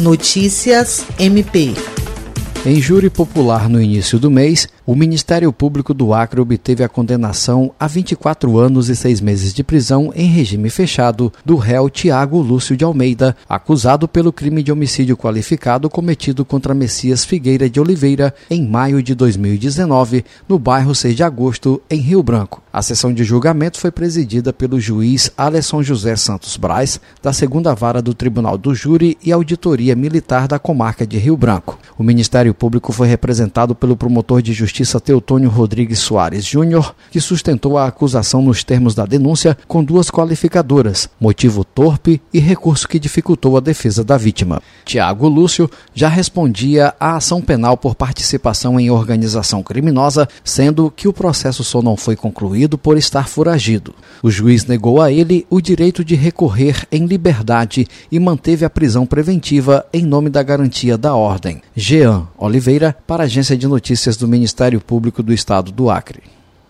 Notícias MP. Em júri popular no início do mês, o Ministério Público do Acre obteve a condenação a 24 anos e 6 meses de prisão em regime fechado do réu Tiago Lúcio de Almeida, acusado pelo crime de homicídio qualificado cometido contra Messias Figueira de Oliveira em maio de 2019, no bairro 6 de agosto, em Rio Branco. A sessão de julgamento foi presidida pelo juiz Alesson José Santos Braz, da segunda vara do Tribunal do Júri e Auditoria Militar da comarca de Rio Branco. O Ministério Público foi representado pelo promotor de justiça Justiça Teutônio Rodrigues Soares Júnior, que sustentou a acusação nos termos da denúncia com duas qualificadoras, motivo torpe e recurso que dificultou a defesa da vítima. Tiago Lúcio já respondia à ação penal por participação em organização criminosa, sendo que o processo só não foi concluído por estar foragido. O juiz negou a ele o direito de recorrer em liberdade e manteve a prisão preventiva em nome da garantia da ordem. Jean Oliveira, para a Agência de Notícias do Ministério Ministério Público do Estado do Acre.